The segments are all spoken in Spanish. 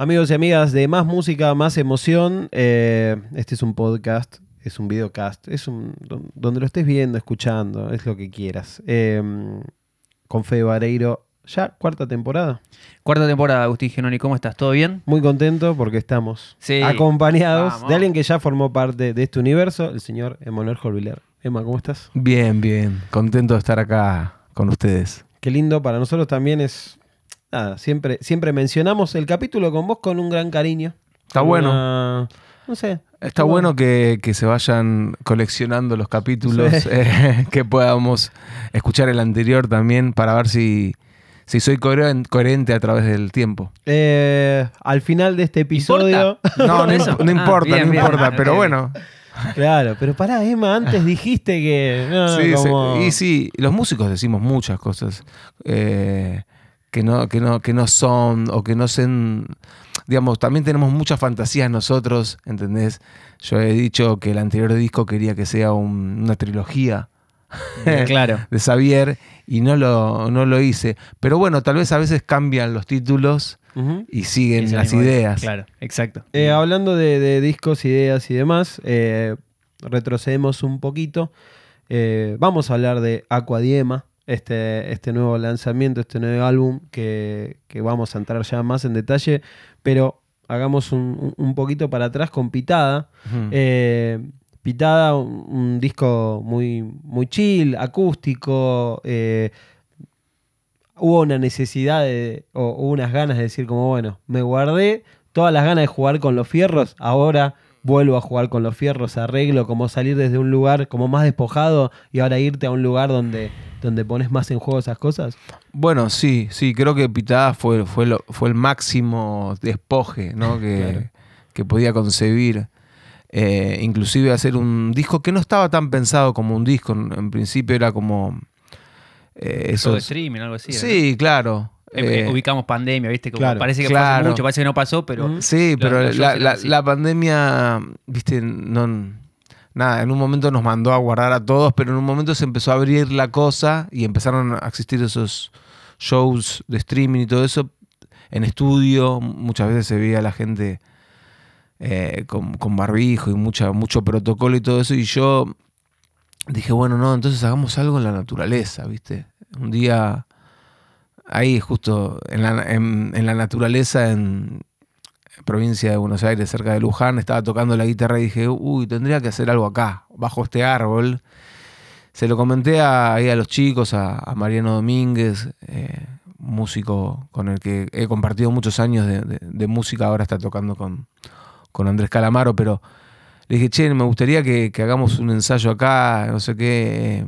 Amigos y amigas de Más Música, Más Emoción, eh, este es un podcast, es un videocast, es un donde lo estés viendo, escuchando, es lo que quieras. Eh, con Fede Vareiro, ya cuarta temporada. Cuarta temporada, Agustín Genoni, ¿cómo estás? ¿Todo bien? Muy contento porque estamos Sí. acompañados Vamos. de alguien que ya formó parte de este universo, el señor Emanuel Jorviler. Emma, ¿cómo estás? Bien, bien. Contento de estar acá con ustedes. Qué lindo, para nosotros también es... Nada, siempre, siempre mencionamos el capítulo con vos con un gran cariño. Está bueno. una- no sé. Está bueno que, que se vayan coleccionando los capítulos, Sí. eh, que podamos escuchar el anterior también para ver si, si soy coheren- coherente a través del tiempo. Eh, al final de este episodio... No, no, imp- no Ah, importa, bien, no bien. importa, pero bueno. Claro, pero pará, Emma, antes dijiste que... No, Sí, sí. Y sí, los músicos decimos muchas cosas eh, que, no, que, no, que no son o que no sean... Digamos, también tenemos muchas fantasías nosotros, ¿entendés? Yo he dicho que el anterior disco quería que sea un- una trilogía claro. de Xavier y no lo, no lo hice. Pero bueno, tal vez a veces cambian los títulos y siguen las ideas. Claro, exacto. Eh, hablando de, de discos, ideas y demás, eh, retrocedemos un poquito. Eh, vamos a hablar de Aquadiema, este, este nuevo lanzamiento, este nuevo álbum que, que vamos a entrar ya más en detalle, pero hagamos un, un poquito para atrás con Pitada. Eh, Pitada, un, un disco muy, muy chill, acústico. eh, hubo una necesidad de, o hubo unas ganas de decir como, bueno, me guardé todas las ganas de jugar con los fierros, ahora vuelvo a jugar con los fierros, arreglo, como salir desde un lugar como más despojado y ahora irte a un lugar donde, donde pones más en juego esas cosas. Bueno, sí, sí, creo que Pitada fue, fue, lo- fue el máximo despoje ¿no? que, Claro. que podía concebir. Eh, inclusive hacer un disco que no estaba tan pensado como un disco, en, en principio era como... eh, Eso de esos- streaming, algo así. ¿no? sí, claro. Eh, Eh, ubicamos pandemia, ¿viste? Como claro, parece que claro. pasó mucho, parece que no pasó, pero. Sí, pero la, la pandemia, viste, no, nada, en un momento nos mandó a guardar a todos, pero en un momento se empezó a abrir la cosa y empezaron a existir esos shows de streaming y todo eso en estudio. Muchas veces se veía a la gente eh, con, con barbijo y mucha, mucho protocolo y todo eso. Y yo dije, bueno, no, entonces hagamos algo en la naturaleza, viste. Un día ahí justo en la, en, la naturaleza, en provincia de Buenos Aires, cerca de Luján, estaba tocando la guitarra y dije, uy, tendría que hacer algo acá, bajo este árbol. Se lo comenté a, ahí a los chicos, a, Mariano Domínguez, eh, músico con el que he compartido muchos años de, música, ahora está tocando con, con Andrés Calamaro, pero le dije, che, me gustaría que, que hagamos un ensayo acá, no sé qué.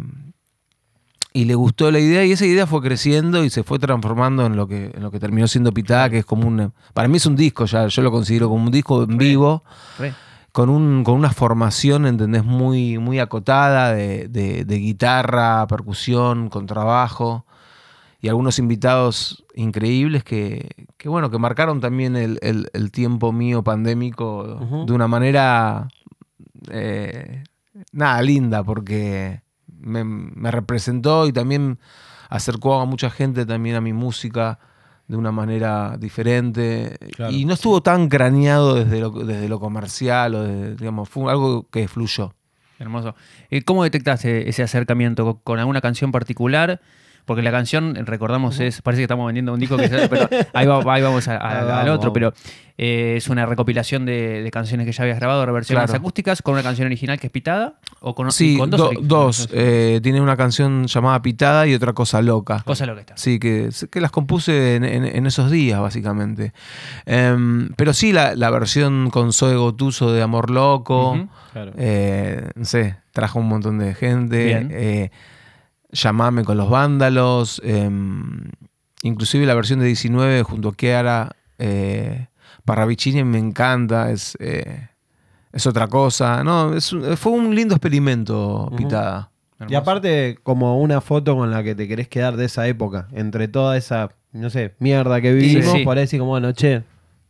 Y le gustó la idea y esa idea fue creciendo y se fue transformando en lo que, en lo que terminó siendo Pitada, que es como un... Para mí es un disco ya, yo lo considero como un disco en vivo, Re. con, un, con una formación, ¿entendés? Muy, muy acotada de, de- de guitarra, percusión, contrabajo y algunos invitados increíbles que, que, bueno, que marcaron también el, el- el tiempo mío pandémico de una manera, eh, nada, linda, porque me, me representó y también acercó a mucha gente también a mi música de una manera diferente Claro. y no estuvo tan craneado desde lo, desde lo comercial o de- digamos fue algo que fluyó Hermoso. Eh, ¿Cómo detectaste ese acercamiento? ¿Con- ¿Con alguna canción particular? Porque la canción, recordamos, es. Parece que estamos vendiendo un disco que pero ahí, va- ahí vamos a- a- Ah, al otro, pero eh, es una recopilación de, de canciones que ya habías grabado, reversiones Claro. acústicas, con una canción original que es pitada, o con, sí con do- dos eh, tiene una canción llamada Pitada y otra cosa loca Cosa lo que está. Sí, que, que las compuse en, en- en esos días, básicamente. Em, pero sí, la, la versión con Zoe Gotuso de Amor Loco. Claro. eh, no sé, trajo un montón de gente. Bien. Llamame con los vándalos. em, inclusive la versión de 19 junto a Kiara eh, Parravicini me encanta. Es, eh, es otra cosa. No, es un- fue un lindo experimento. Pitada. Y aparte, como una foto con la que te querés quedar de esa época, entre toda esa, no sé, mierda que vivimos, sí. por ahí decir como, bueno, che,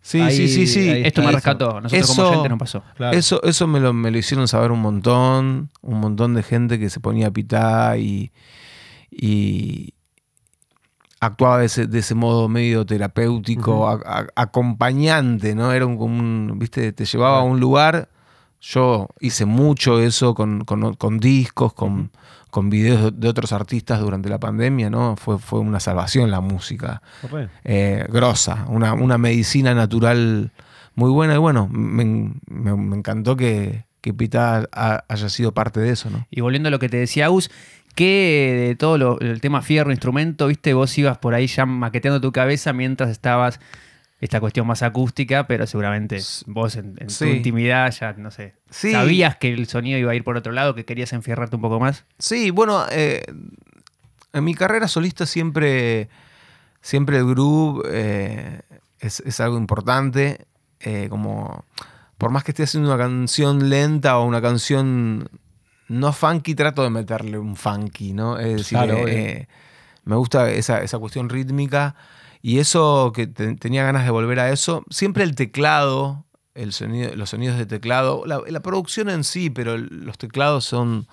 Sí, Ahí- sí, sí, sí. ahí Esto me Eso. rescató. Nosotros Eso- como oyentes no pasó. claro. Eso, eso me, lo, me lo hicieron saber un montón, un montón de gente que se ponía a pitar y, y actuaba de ese, de ese modo medio terapéutico, Ujú. a- a- acompañante, ¿no? Era un, como un, viste, te llevaba a un lugar. Yo hice mucho eso con, con- con discos, con, con videos de otros artistas durante la pandemia, ¿no? Fue, fue una salvación la música. Eh, grosa, una, una medicina natural muy buena. Y bueno, me, me- me encantó que, que Pita ha- haya sido parte de eso, ¿no? Y volviendo a lo que te decía Agus, que de todo lo- el tema fierro, instrumento, viste, vos ibas por ahí ya maqueteando tu cabeza mientras estabas esta cuestión más acústica, pero seguramente vos en, en tu intimidad ya, no sé, Sí. sabías que el sonido iba a ir por otro lado, que querías enfierrarte un poco más. Sí, bueno, eh, en mi carrera solista siempre, siempre el groove eh, es, es algo importante. eh, como, por más que esté haciendo una canción lenta o una canción no funky, trato de meterle un funky, ¿no? Es decir, Claro, me gusta esa, esa cuestión rítmica y eso que te- tenía ganas de volver a eso. Siempre el teclado, el sonido, los sonidos de teclado, la, la producción en sí, pero los teclados son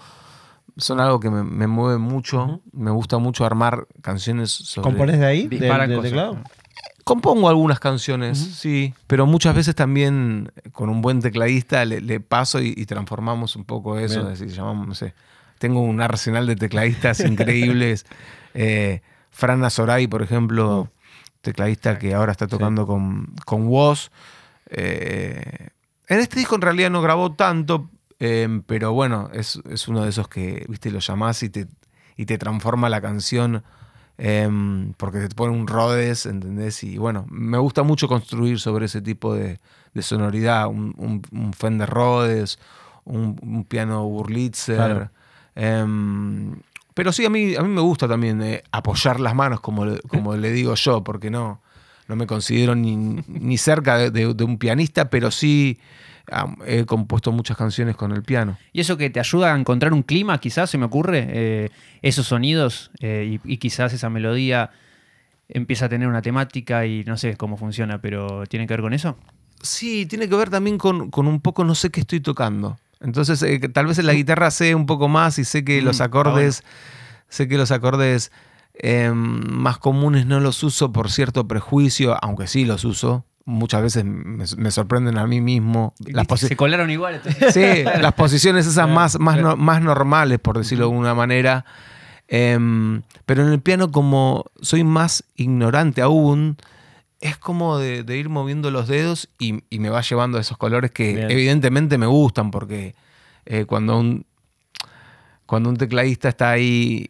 son algo que me, me mueve mucho. Me gusta mucho armar canciones sobre. ¿Componés de ahí? ¿Del, Disparan del teclado? Compongo algunas canciones, sí. Pero muchas veces también eh, con un buen tecladista le, le paso y, y transformamos un poco eso. Es decir, llamamos, no sé. Tengo un arsenal de tecladistas increíbles. Eh, Fran Azoray, por ejemplo, tecladista que ahora está tocando con, con Woz. Eh, en este disco en realidad no grabó tanto, eh, pero bueno, es, es uno de esos que, viste, lo llamás y te, y te transforma la canción eh, porque te pone un Rhodes, ¿entendés? Y bueno, me gusta mucho construir sobre ese tipo de, de sonoridad, un, un- un Fender Rhodes, un, un piano Wurlitzer. Claro. Em, pero sí, a mí, a mí me gusta también eh, apoyar las manos, como, le- como le digo yo, porque no, no me considero ni, ni cerca de, de- de un pianista, pero sí he compuesto muchas canciones con el piano. Y eso que te ayuda a encontrar un clima, quizás, se me ocurre, eh, esos sonidos eh, y, y quizás esa melodía empieza a tener una temática y no sé cómo funciona, pero ¿tiene que ver con eso? Sí, tiene que ver también con, con un poco, no sé qué estoy tocando. Entonces, eh, tal vez en la guitarra sé un poco más y sé que Mm, los está acordes, sé que los acordes eh, más comunes no los uso por cierto prejuicio, aunque sí los uso. Muchas veces me, me sorprenden a mí mismo. Las, se colaron igual. entonces. Sí, las posiciones esas más, más, no- más normales, por decirlo de alguna manera. Em, pero en el piano, como soy más ignorante aún, es como de, de ir moviendo los dedos y, y me va llevando a esos colores que Bien. evidentemente me gustan, porque eh, cuando, un, cuando un tecladista está ahí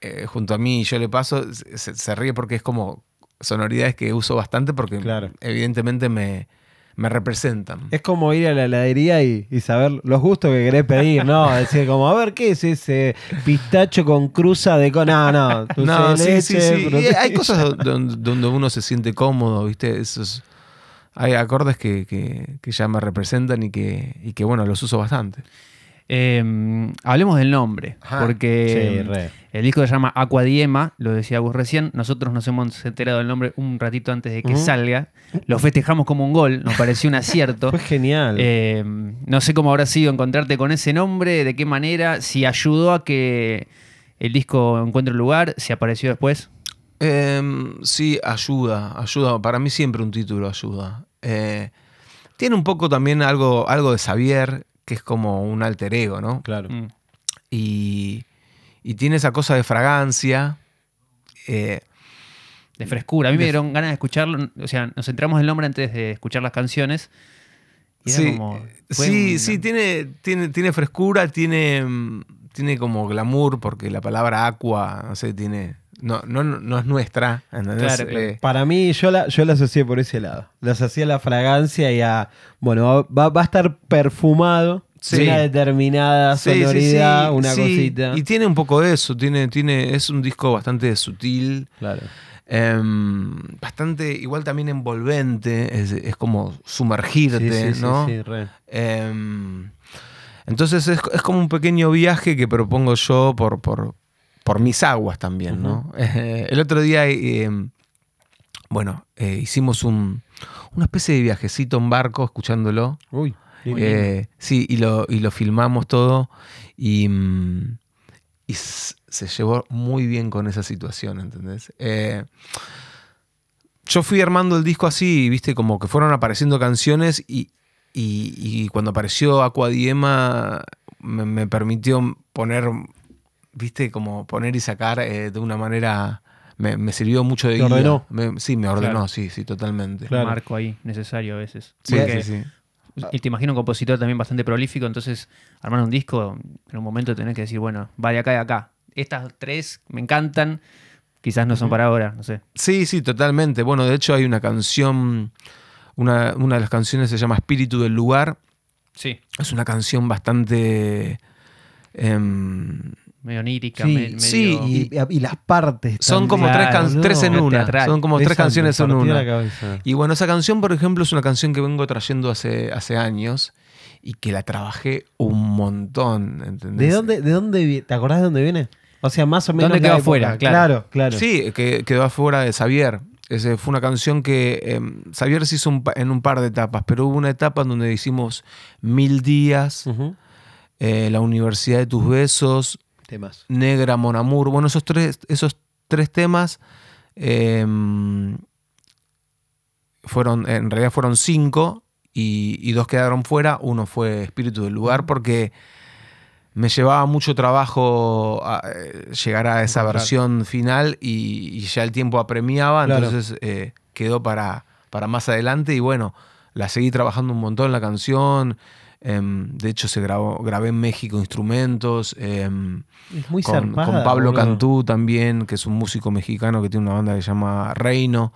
eh, junto a mí y yo le paso, se, se ríe porque es como sonoridades que uso bastante porque Claro. evidentemente me, me representan. Es como ir a la heladería y, y saber los gustos que querés pedir, ¿no? Decir como, a ver, ¿qué es ese pistacho con cruza de... con No, no, No, sí, leche, sí, sí. Hay cosas donde, donde uno se siente cómodo, ¿viste? Esos, hay acordes que, que- que ya me representan y que, y que, bueno, los uso bastante. Eh, hablemos del nombre, Ajá. porque Sí, re. el disco se llama Aquadiema, lo decía vos recién. Nosotros nos hemos enterado del nombre un ratito antes de que salga. Lo festejamos como un gol, nos pareció un acierto. Fue genial. Eh, no sé cómo habrá sido encontrarte con ese nombre, de qué manera, si ayudó a que el disco encuentre un lugar, si apareció después. Em, sí, ayuda, ayuda. Para mí siempre un título ayuda. Eh, tiene un poco también algo, algo de Xavier, que es como un alter ego, ¿no? claro. Mm. Y, y tiene esa cosa de fragancia. eh, De frescura. A mí me dieron ganas de escucharlo. O sea, nos enteramos del nombre antes de escuchar las canciones. Y era Sí, como- sí, una- sí, tiene, tiene, tiene frescura, tiene, mm, tiene como glamour, porque la palabra aqua, no sé, tiene. No, no, no es nuestra. ¿entendés? Claro, claro. Eh, Para mí, yo la, yo la asocié por ese lado. La asocié a la fragancia y a. Bueno, va, va a estar perfumado. Sí. de Una determinada sí, sí, sonoridad, sí, una sí. cosita. Y tiene un poco de eso, tiene, tiene, es un disco bastante sutil, Claro. em, bastante, igual también envolvente, es, es como sumergirte, sí, sí, ¿no? sí, re. Em, entonces es, es como un pequeño viaje que propongo yo por, por, por mis aguas también, ¿no? Eh, el otro día, eh, bueno, eh, hicimos un, una especie de viajecito en barco escuchándolo. Uy. Eh, sí, y lo, y lo filmamos todo. Y, mm, y se llevó muy bien con esa situación, ¿entendés? Yo fui armando el disco así, viste, como que fueron apareciendo canciones y, y- y cuando apareció Aquadiema me, me permitió poner, viste, como poner y sacar eh, de una manera, me, me sirvió mucho de Te guía. ordenó. Me- sí, me ordenó, Claro. sí, sí, totalmente. Claro. Un marco ahí necesario a veces. Sí, Porque- sí, sí. Y te imagino un compositor también bastante prolífico, entonces armar un disco, en un momento tenés que decir, bueno, va de acá y de acá. Estas tres me encantan, quizás no son para ahora, no sé. Sí, sí, totalmente. Bueno, de hecho hay una canción, una, una de las canciones se llama Espíritu del Lugar. Sí. Es una canción bastante... em, Medio onírica, Sí, me- medio... sí, Y, y las partes. son también. como Claro, tres, can- tres en una. teatral. Son como Esa tres canciones en una. Y bueno, esa canción, por ejemplo, es una canción que vengo trayendo hace, hace años y que la trabajé un montón, ¿entendés? ¿De dónde, de dónde ¿Te acordás de dónde viene? O sea, más o menos. ¿Dónde quedó afuera? Claro. Claro, claro. Sí, que quedó afuera de Xavier. Ese fue una canción que em, Xavier se hizo un en un par de etapas, pero hubo una etapa en donde hicimos Mil Días, eh, La Universidad de Tus Besos, Temas. Negra, Mon Amour. Bueno, esos tres, esos tres temas em, fueron, en realidad fueron cinco y, y dos quedaron fuera. Uno fue Espíritu del Lugar porque me llevaba mucho trabajo a, eh, llegar a esa versión final y, y ya el tiempo apremiaba, Claro. entonces eh, quedó para, para más adelante y bueno, la seguí trabajando un montón la canción. Em, de hecho, se grabó, grabé en México instrumentos. em, Es muy con, zarpada, con Pablo boludo. Cantú también, que es un músico mexicano que tiene una banda que se llama Reino.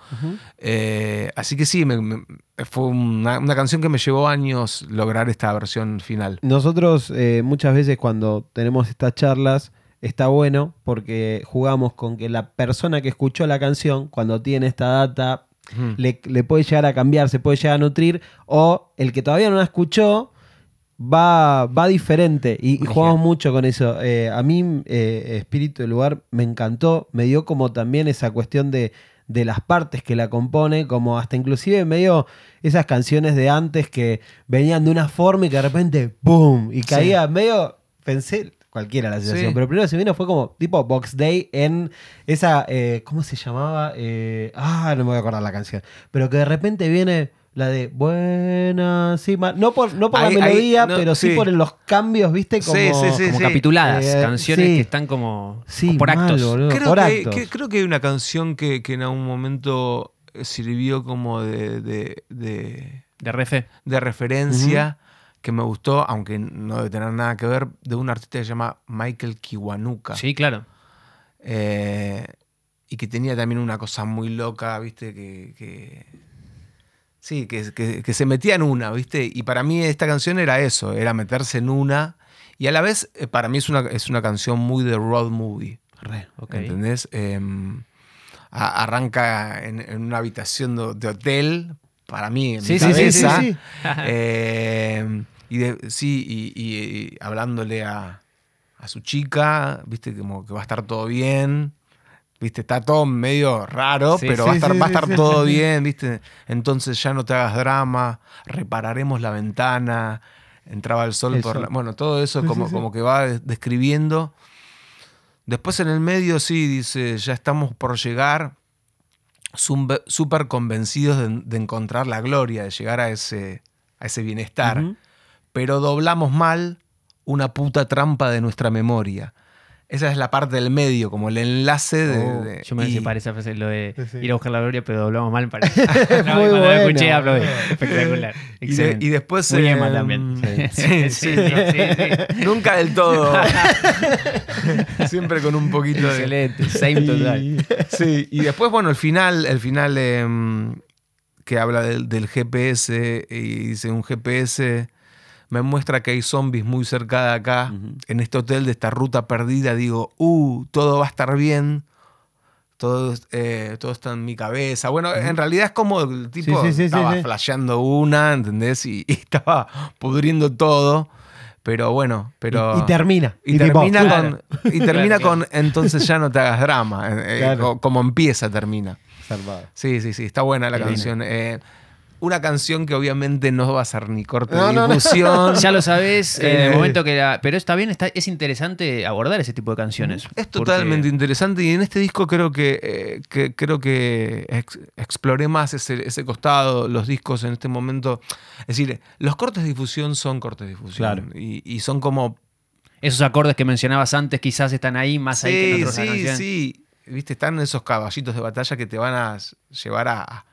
Eh, así que sí, me- me- fue una, una canción que me llevó años lograr esta versión final. Nosotros eh, muchas veces cuando tenemos estas charlas está bueno porque jugamos con que la persona que escuchó la canción, cuando tiene esta data, le puede llegar a cambiar, se puede llegar a nutrir, o el que todavía no la escuchó va, va diferente y, jugamos mucho con eso. Eh, a mí, eh, Espíritu del Lugar me encantó, me dio como también esa cuestión de, de las partes que la compone, como hasta inclusive medio esas canciones de antes que venían de una forma y que de repente ¡boom! y caía medio, pensé cualquiera la sensación, Sí. pero primero se vino fue como tipo Box Day en esa, eh, ¿cómo se llamaba? Ah, no me voy a acordar la canción, pero que de repente viene la de buena, sí, ma- no por, no por Ahí- la ahí, melodía, no, pero sí, sí. por los cambios, ¿viste? Como, Sí, sí, sí. como capituladas, Eh, canciones sí. que están como Sí, por mal, actos. boludo, Creo, por que, hay- actos. que- creo que hay una canción que, que en algún momento sirvió como de, de- de- De refe. de referencia que me gustó, aunque no debe tener nada que ver, de un artista que se llama Michael Kiwanuka. Sí, claro. Eh, y que tenía también una cosa muy loca, ¿viste? Que. que- sí, que, que- que se metía en una, ¿viste? Y para mí esta canción era eso, era meterse en una. Y a la vez, eh, para mí es una, es una canción muy de road movie. Re. Ok. ¿Entendés? Eh, a- arranca en, en una habitación de, de hotel, para mí, en Sí, mi sí, sí, sí, cabeza. sí. Eh, y de- sí, y, y- y hablándole a, a su chica, viste, como que va a estar todo bien. Viste, está todo medio raro, Sí, pero sí, va a estar, sí, va a sí, estar sí. todo bien, viste. Entonces ya no te hagas drama, repararemos la ventana, entraba el sol El por sol. la- Bueno, todo eso como, como que va de- describiendo. Después en el medio sí, dice, ya estamos por llegar, súper convencidos de, de encontrar la gloria, de llegar a ese, a ese bienestar. Pero doblamos mal una puta trampa de nuestra memoria. Esa es la parte del medio, como el enlace de... Oh, de- Yo me y- separé esa frase, lo de Sí, ir a buscar la gloria, pero doblamos mal. Para... No, Muy cuando lo bueno, escuché, aplaudí. boludo. Espectacular. y, de- Excelente. y después... Muy Emma también. Sí, Sí, sí, sí, sí, Nunca del todo. Siempre con un poquito de... Excelente. Same total. Sí, y después, bueno, el final, el final em, que habla del, del GPS y dice un GPS me muestra que hay zombies muy cerca de acá, Ujú. en este hotel de esta ruta perdida, digo, uh, todo va a estar bien. Todo, eh, todo está en mi cabeza. Bueno, en realidad es como el tipo Sí, sí, sí, estaba flasheando una, ¿entendés? Y, y estaba pudriendo todo. Pero bueno, pero... Y, y termina. Y, tipo, termina, claro. con, y termina Claro, con entonces ya no te hagas drama. eh, eh, Claro. co- como empieza, termina. zarpado. Sí, sí, sí, está buena la canción. Eh, una canción que obviamente no va a ser ni corte No, de no, no. difusión. Ya lo sabes en el Eh. momento que la- Pero está bien, está, es interesante abordar ese tipo de canciones. Es porque- totalmente interesante y en este disco creo que, eh, que- creo que ex- exploré más ese, ese costado, los discos en este momento. Es decir, los cortes de difusión son cortes de difusión Claro. y, y son como Esos acordes que mencionabas antes quizás están ahí, más ahí que en Sí, otros de la sí, canción. sí. Viste, están esos caballitos de batalla que te van a llevar a-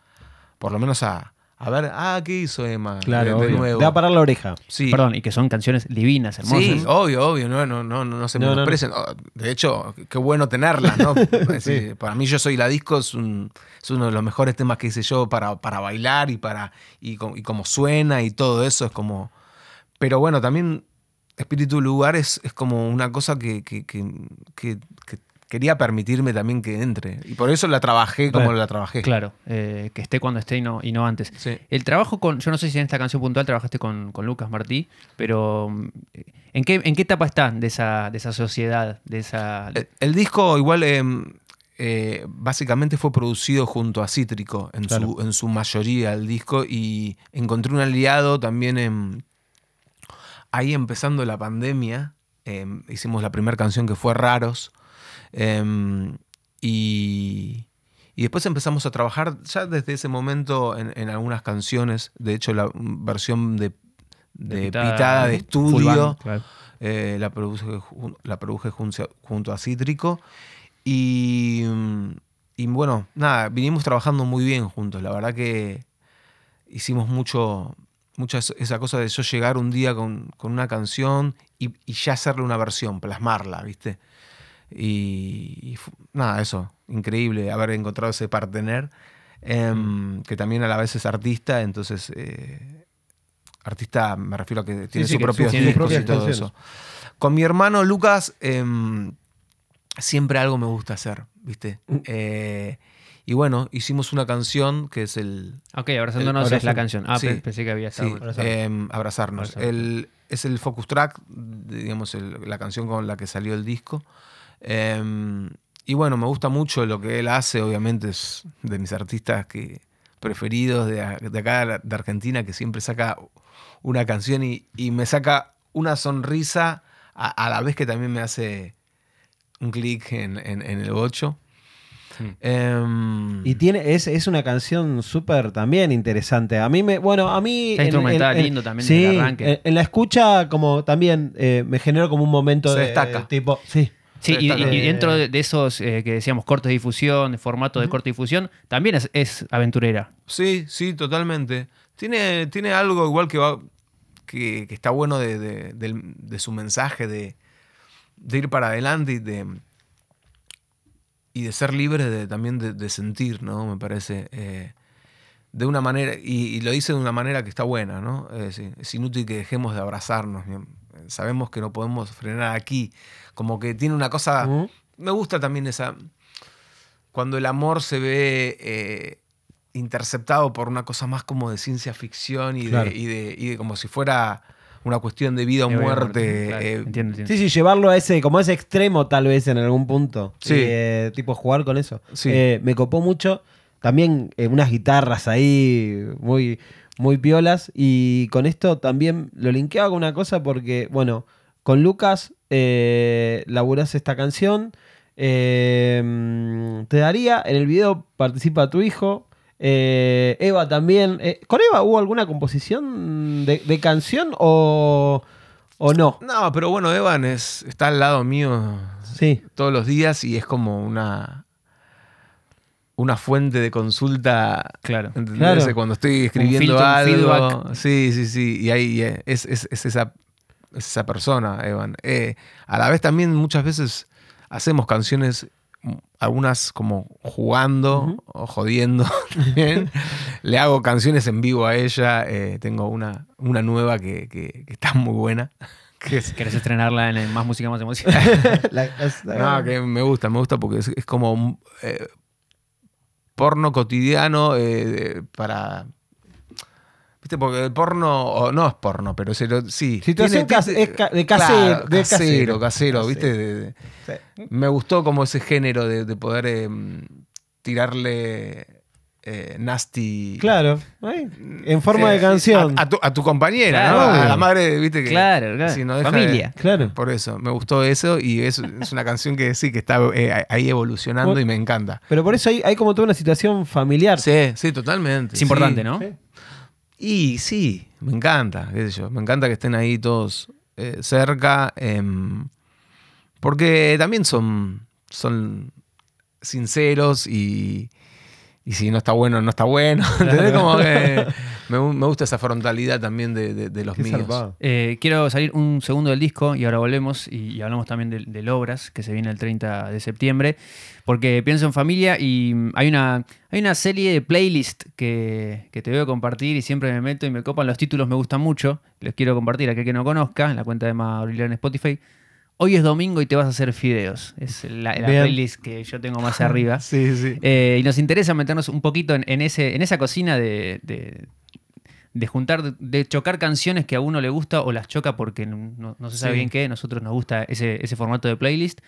por lo menos a, a ver, ah, ¿qué hizo Emma? Claro, de, de obvio. nuevo. Te va a parar la oreja. Sí. Perdón, y que son canciones divinas, hermosas. Sí, obvio, obvio, no, no, no, no, no se No, no, no. menosprecen. Oh, De hecho, qué bueno tenerlas, ¿no? Para mí, Yo Soy la Disco es, un- es uno de los mejores temas que hice yo para, para bailar y para y, co- y como suena y todo eso es como... Pero bueno, también Espíritu Lugar es, es como una cosa que, que- que- que- que quería permitirme también que entre. Y por eso la trabajé como Claro. la trabajé. Claro, eh, que esté cuando esté y no, y no antes. Sí. El trabajo con, yo no sé si en esta canción puntual trabajaste con, con Lucas Martí, pero mm, ¿en qué, ¿en qué etapa está de esa, de esa sociedad? De esa, El, el disco igual eh, eh, básicamente fue producido junto a Cítrico en, Claro. su, en su mayoría el disco y encontré un aliado también en, ahí empezando la pandemia. eh, hicimos la primera canción que fue Raros eh, y, y después empezamos a trabajar ya desde ese momento en, en algunas canciones. De hecho la versión de, de pitada, de estudio. band, claro. Eh, la produje, la produje junto, junto a Cítrico. Y, y bueno, nada, vinimos trabajando muy bien juntos. La verdad que hicimos mucho, mucha es- esa cosa de yo llegar un día con, con una canción y, y ya hacerle una versión, plasmarla, ¿viste? Y, y nada, eso, increíble haber encontrado ese partener, em, que también a la vez es artista, entonces, eh, artista me refiero a que tiene sí, su que propio discos y todo eso. Con mi hermano Lucas, em, siempre algo me gusta hacer, ¿viste? Mm. Eh, y bueno, hicimos una canción que es el, Ok, abrazándonos El- es la canción. Ah, Sí. pe- pensé que había Sí, estado. Abrazarnos. em, abrazarnos. Abrazarnos. El- es el focus track, digamos, el- la canción con la que salió el disco. Em, y bueno, me gusta mucho lo que él hace, obviamente es de mis artistas que, preferidos de, de acá de Argentina, que siempre saca una canción y, y me saca una sonrisa a, a la vez que también me hace un clic en, en- en el 8. Y tiene, es, es una canción súper también interesante. A mí me, bueno, a mí. Está instrumental, lindo también sí, el arranque. En, en la escucha, como también eh, me generó como un momento Se de, destaca. tipo. Sí. Sí, y, dentro de esos eh, que decíamos cortes de difusión, formato de corte de difusión, también es, es aventurera. Sí, sí, totalmente. Tiene, tiene algo igual que va. que, que está bueno de, de- su mensaje de, ir para adelante y de. y de ser libre de, también de, sentir, ¿no? Me parece. eh, de una manera. Y, y lo dice de una manera que está buena, ¿no? Es, inútil que dejemos de abrazarnos. Sabemos que no podemos frenar aquí. Como que tiene una cosa. Me gusta también esa. Cuando el amor se ve eh, interceptado por una cosa más como de ciencia ficción y, Claro. de, y, de, y de como si fuera una cuestión de vida o muerte. muerte, claro, eh, entiendo, entiendo. Sí, sí, llevarlo a ese, como a ese extremo tal vez en algún punto. Sí. Y, eh, tipo jugar con eso. Sí. Eh, me copó mucho. También eh, unas guitarras ahí muy, muy piolas. Y con esto también lo linkeaba con una cosa porque, bueno, con Lucas eh, laburás esta canción. eh, te daría, en el video participa tu hijo. eh, Eva también. Eh, ¿Con Eva hubo alguna composición de, de canción o, o no? No, pero bueno, Evan es, está al lado mío Sí. todos los días y es como una una fuente de consulta Claro. Claro. cuando estoy escribiendo filtro, algo sí sí sí y ahí es, es- es esa es esa persona Evan Eh, a la vez también muchas veces hacemos canciones mm, algunas como jugando o jodiendo también. le hago canciones en vivo a ella eh, tengo una una nueva que, que- que está muy buena es ¿Querés estrenarla en el Más Música, Más Emoción? No, que me gusta, me gusta porque es, es como eh, porno cotidiano eh, para. ¿Viste? Porque el porno, o no es porno, pero se lo, sí. Situación cas- es ca- de casero, de casero, casero. casero, ¿viste? De- de- Sí. me gustó como ese género de, de poder eh, tirarle eh, nasty. Claro, en forma de canción. A, a tu, a tu compañera, Claro, ¿no? A la madre, viste que. Claro, claro. sí, no deja Familia. de- Claro. Por eso, me gustó eso y es, es una canción que sí, que está eh, ahí evolucionando Bueno. y me encanta. Pero por eso hay, hay como toda una situación familiar. Sí, sí, totalmente. Es importante, sí. ¿no? Sí. Y sí, me encanta, qué sé me encanta que estén ahí todos eh, cerca, em, porque también son, son sinceros y, y si no está bueno, no está bueno. ¿entendés? Como que me, gu- me gusta esa frontalidad también de, de- de los Qué míos. Eh, quiero salir un segundo del disco y ahora volvemos y, y hablamos también del del Obras, que se viene el 30 de septiembre, porque pienso en familia y mm, hay una, hay una serie de playlist que, que te voy a compartir y siempre me meto y me copan los títulos, me gustan mucho, los quiero compartir a aquel que no conozca, en la cuenta de Mauricio en Spotify. Hoy es domingo y te vas a hacer fideos. Es la, playlist que yo tengo más arriba. Sí, sí. Eh, y nos interesa meternos un poquito en, en ese, en esa cocina de, de- de juntar, de, de chocar canciones que a uno le gusta o las choca porque no, no se sabe Sí. bien qué. Nosotros nos gusta ese, ese formato de playlist.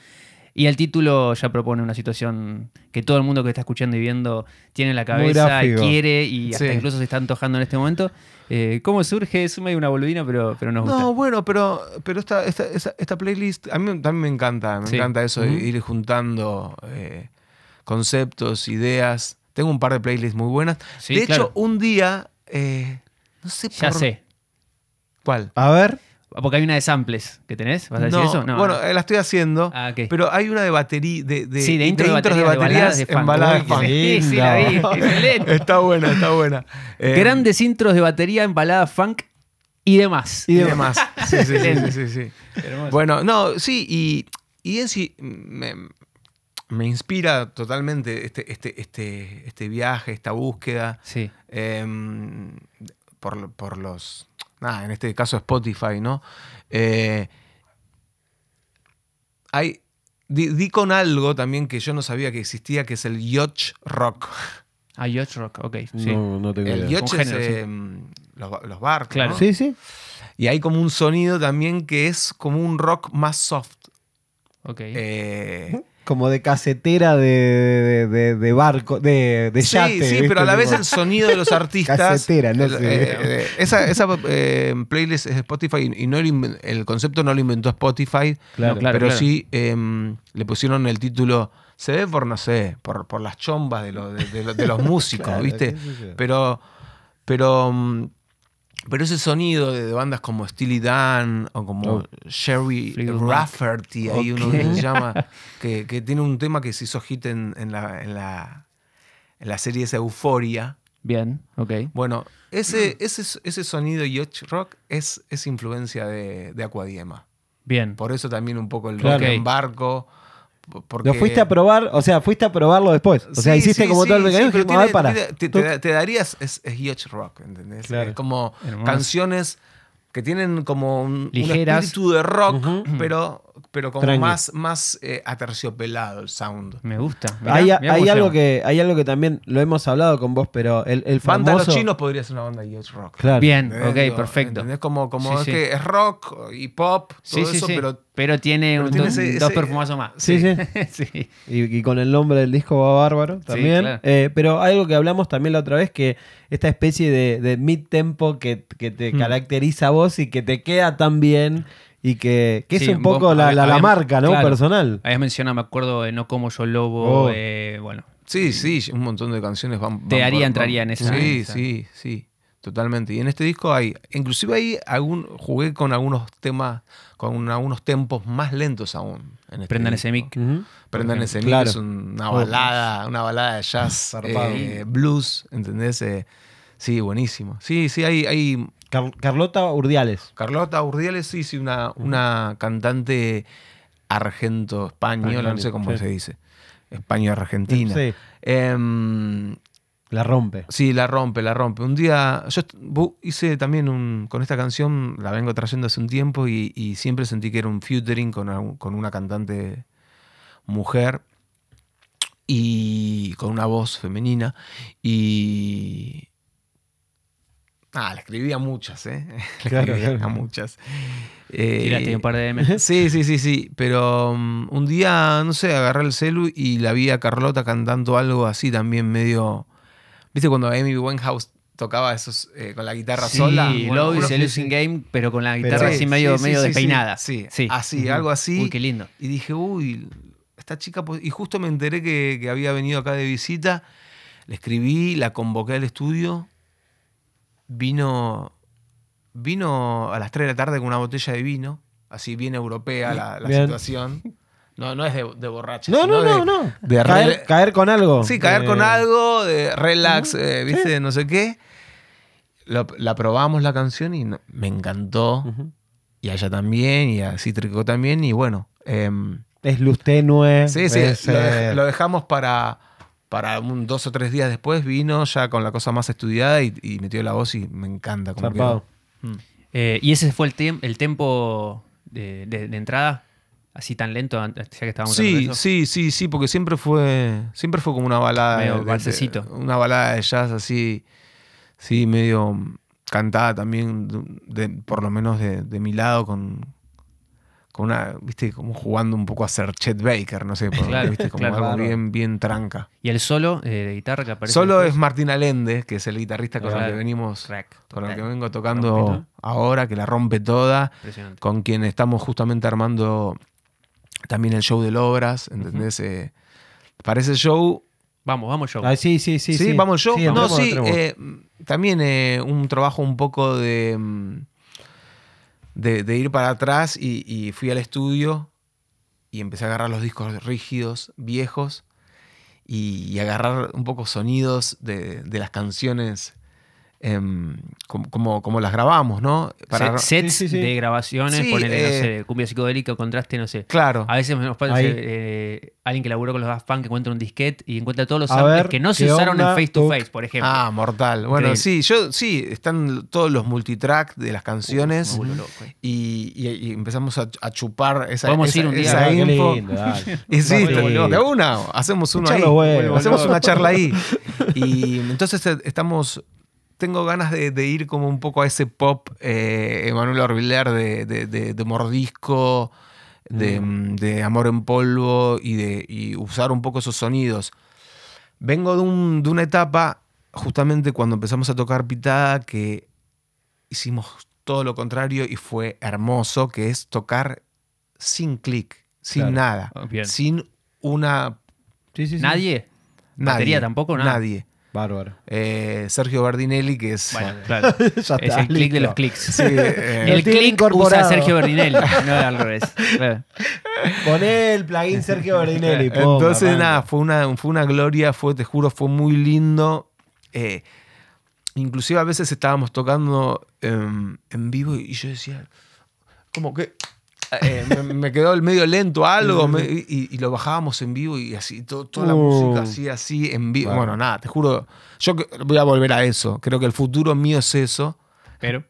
Y el título ya propone una situación que todo el mundo que está escuchando y viendo tiene en la cabeza, quiere y hasta Sí. incluso se está antojando en este momento. Eh, ¿Cómo surge? Es medio una boludina, pero, pero nos gusta. No, bueno, pero, pero esta, esta, esta, esta playlist a mí también me encanta, me Sí. encanta eso, de Ujú. ir juntando eh, conceptos, ideas. Tengo un par de playlists muy buenas. Sí, de claro. hecho, un día, eh, no sé ya por sé. cuál. A ver. Porque hay una de samples que tenés. ¿Vas a decir No, eso? No. bueno, eh, la estoy haciendo, Ah, pero hay una de batería, de, de, Sí, de intro de intros de baterías, de baladas de funk. Uy. Sí, sí, la vi. Excelente. Está buena, está buena. Eh, Grandes intros de batería en balada funk y demás. y demás. Sí, sí, sí, sí, sí. Bueno, no, sí, y, y en sí me, me inspira totalmente este, este, este, este viaje, esta búsqueda. Sí. em, por, por los. Nada, en este caso Spotify, ¿no? Eh, hay. Di, di con algo también que yo no sabía que existía, que es el yacht rock. Ah, Yacht Rock, ok. Sí. No, no tengo El idea. yacht es género, sí. em, los, los barcos. Claro. ¿no? Sí, sí. Y hay como un sonido también que es como un rock más soft. Ok. Eh, Como de casetera de, de, barco, de, de sí, yate. sí, ¿viste? pero a la vez el sonido de los artistas. Casetera, no el- sé. eh, eh, esa esa eh, playlist es Spotify y no inven- el concepto no lo inventó Spotify, Claro. Claro. pero sí em, le pusieron el título. Se ve por, no sé, por, por las chombas de, lo- de- de lo- de los músicos, ¿viste? Pero, pero, mm, pero ese sonido de, bandas como Steely Dan o como Oh. Sherry. Rafferty, hay uno que se llama, que, que tiene un tema que se hizo hit en, en la, en, la, en la serie esa Euforia. Bien, ok. Bueno, ese, ese, ese sonido yacht rock es, es influencia de, de Aquadiema. Bien. Por eso también un poco el rock en barco. Porque... Lo fuiste a probar, o sea, fuiste a probarlo después. O sea, Sí, hiciste sí, como sí, todo el mecanismo y tiene- para. te, te te darías es, es rock, ¿entendés? Claro. Es como Hermoso. canciones que tienen como un, un Ligeras. espíritu de rock, pero, pero como Tranqui. más, más eh, aterciopelado el sound. Me gusta. Mirá, hay mirá hay cómo algo que, hay algo que también lo hemos hablado con vos, pero el, el Banda famoso... Los Chinos podría ser una banda de rock. Claro. Bien, ¿Entendés? ok, Digo, perfecto. ¿entendés? Como, como Sí, es sí. que es rock y pop, todo Sí, sí, eso, sí. pero Pero tiene, pero un, tiene dos- ese- dos ese- perfumazos más. Sí, sí. sí. Y, y con el nombre del disco va bárbaro también. claro. Eh, pero algo que hablamos también la otra vez, que esta especie de, de mid-tempo que, que te Mm. caracteriza a vos y que te queda tan bien y que, que Sí, es un poco vos la, la- marca, ¿no? claro. Personal. Habías mencionado, me acuerdo, de No Como Yo Lobo. Oh. eh, bueno, sí, sí, un montón de canciones van... Te haría, entraría van- en esa- Sí, esa. sí, sí, totalmente. Y en este disco hay, inclusive ahí algún, jugué con algunos temas, con algunos tempos más lentos aún. En este prendan disco. ese mic. Prendan ese mic, es Claro. una Oh. balada, una balada de jazz, Zarpado. eh, blues, ¿entendés? Eh, sí, buenísimo. Sí, sí, hay, hay Car- Carlota Urdiales. Carlota Urdiales, sí, sí, una, una cantante argento española, no sé cómo Sí. se dice. Español-argentina. Sí, Em, la rompe. sí, la rompe, la rompe. Un día, yo hice también un, con esta canción, la vengo trayendo hace un tiempo y, y siempre sentí que era un featuring con, con una cantante mujer y con una voz femenina. Y. Ah, le escribía muchas, ¿eh? Le Claro, escribía claro. a muchas. Eh, un par de M. Sí, sí, sí, sí. Pero um, un día, no sé, agarré el celu y la vi a Carlota cantando algo así también medio, ¿Viste cuando Amy Winehouse tocaba esos eh, con la guitarra Sí, sola? Love Bueno, is a sí, Losing sí. Game, pero con la Pero- guitarra Sí, así medio, sí, medio sí, sí, despeinada. Sí, así, algo así. Uy, qué lindo. Y dije, uy, esta chica. Y justo me enteré que, que había venido acá de visita. Le escribí, la convoqué al estudio. Vino. Vino a las 3 de la tarde con una botella de vino. Así bien europea la, la Bien. situación. No, no es de, de borracha. No, no, no, de- no. de caer, re- caer con algo. Sí, caer Eh, con algo, de relax, eh, ¿viste? No sé qué. Lo- la probamos la canción y no- me encantó. Y a ella también, y a Cítrico también. Y bueno, em, Es luz tenue. sí, sí, es, lo, dej- eh, lo dejamos para, para un dos o tres días después. Vino ya con la cosa más estudiada y, y metió la voz y me encanta. Como. Mm. Eh, ¿Y ese fue el, tem- el tempo de, de- de entrada? Así tan lento, ya que estábamos Sí, sí, sí, sí, porque siempre fue, siempre fue como una balada. Medio de- una balada de jazz así, sí, medio cantada también, por lo menos de, de mi lado, con, con una, viste, como jugando un poco a ser Chet Baker, no sé, por- Claro, viste, como claro. algo Claro. bien, bien tranca. ¿Y el solo eh, de guitarra que aparece? Solo después? es Martín Alende, que es el guitarrista con el que venimos, con el que vengo tocando ahora, que la rompe toda con quien estamos justamente armando también el show de Obras, ¿entendés? Eh, para ese show, Vamos, vamos, yo. Ah, sí, sí, sí. sí, sí. vamos show. Sí, no, entremos, sí, entremos. eh, también eh, un trabajo un poco de, mm, de, de ir para atrás y, fui al estudio y empecé a agarrar los discos rígidos, viejos, y, y agarrar un poco sonidos de, de las canciones em, como, como, como las grabamos, ¿no? Se- sets Sí, sí, sí. de grabaciones, Sí, ponele, no eh, sé, cumbia psicodélica, contraste, no sé. Claro. A veces nos pasa eh, alguien que laburó con los Daft Punk que encuentra un disquete y encuentra todos los A samples ver, que no se ¿qué usaron en? Face to Face, por ejemplo. Ah, mortal. Bueno, Increíble. sí, yo sí, están todos los multitrack de las canciones loco, eh. y, y- y empezamos a, a chupar esa, Podemos esa- ir un día. esa Ah, qué info. lindo. Y sí, de, una, hacemos uno Echar ahí. Hacemos una charla ahí. Y entonces estamos. Tengo ganas de, de ir como un poco a ese pop eh, Emanuel Orbiler de, de- de- de mordisco, de, mm, de amor en polvo y de y usar un poco esos sonidos. Vengo de, un- de una etapa, justamente cuando empezamos a tocar pitada, que hicimos todo lo contrario y fue hermoso, que es tocar sin clic, sin Claro. nada, Ah, bien. sin una... Sí, sí, sí. ¿Nadie? ¿Batería tampoco? Nada. Nadie. Bárbaro. Eh, Sergio Bardinelli, que es... Bueno, claro. Ya es está, el clic de los clics. Sí, eh, el click usa. Sergio Berdinelli, no al revés. Claro. Poné el plugin Sergio Berdinelli. pum, Entonces, arranca. nada, fue una, fue una gloria, fue, te juro, fue muy lindo. Eh, inclusive a veces estábamos tocando em, en vivo y yo decía, como que eh, me, me quedó el medio lento algo me- y, y lo bajábamos en vivo y así, to- toda la Uh. música así, así, en vivo. Bueno. Bueno, nada, te juro, yo voy a volver a eso. Creo que el futuro mío es eso. Pero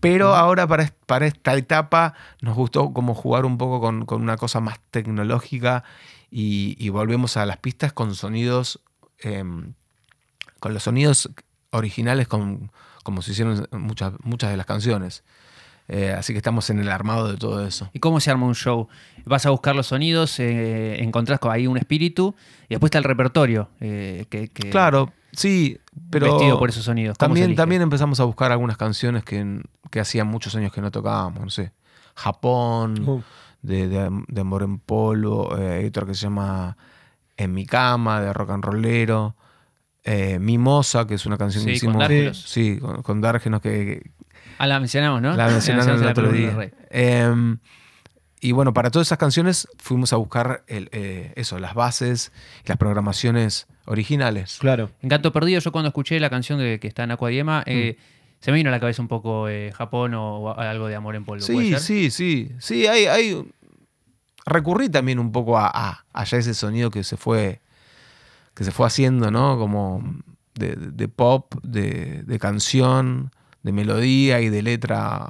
Pero ahora para, para esta etapa nos gustó como jugar un poco con, con una cosa más tecnológica y, y volvemos a las pistas con sonidos, em, con los sonidos originales con- como se hicieron muchas, muchas de las canciones. Eh, así que estamos en el armado de todo eso. ¿Y cómo se arma un show? Vas a buscar los sonidos, eh, encontrás con ahí un espíritu y después está el repertorio. eh, que, que- Claro, sí, pero Vestido por esos sonidos. ¿Cómo se también, empezamos a buscar algunas canciones que, que hacían muchos años que no tocábamos, no sé, Japón, Uh, de, de, de Amor en Polvo, eh, hay otro que se llama En mi cama, de rock and rollero, eh, Mimosa, que es una canción que Sí, con hicimos. Dárgelos. Sí, con, con Dárgenos, que, Ah, la mencionamos, ¿no? la mencionaron el en la otro día. Em, y bueno, para todas esas canciones fuimos a buscar el, eh, eso, las bases y las programaciones originales. claro. Encanto Perdido, yo cuando escuché la canción de, que está en Aquadiema, eh, Mm. se me vino a la cabeza un poco eh, Japón o, o algo de Amor en Polvo. ¿puede Sí, sí, sí. Sí, hay, hay. Recurrí también un poco a, a, a ya ese sonido que se fue. que se fue haciendo, ¿no? Como de, de pop, de, de canción, de melodía y de letra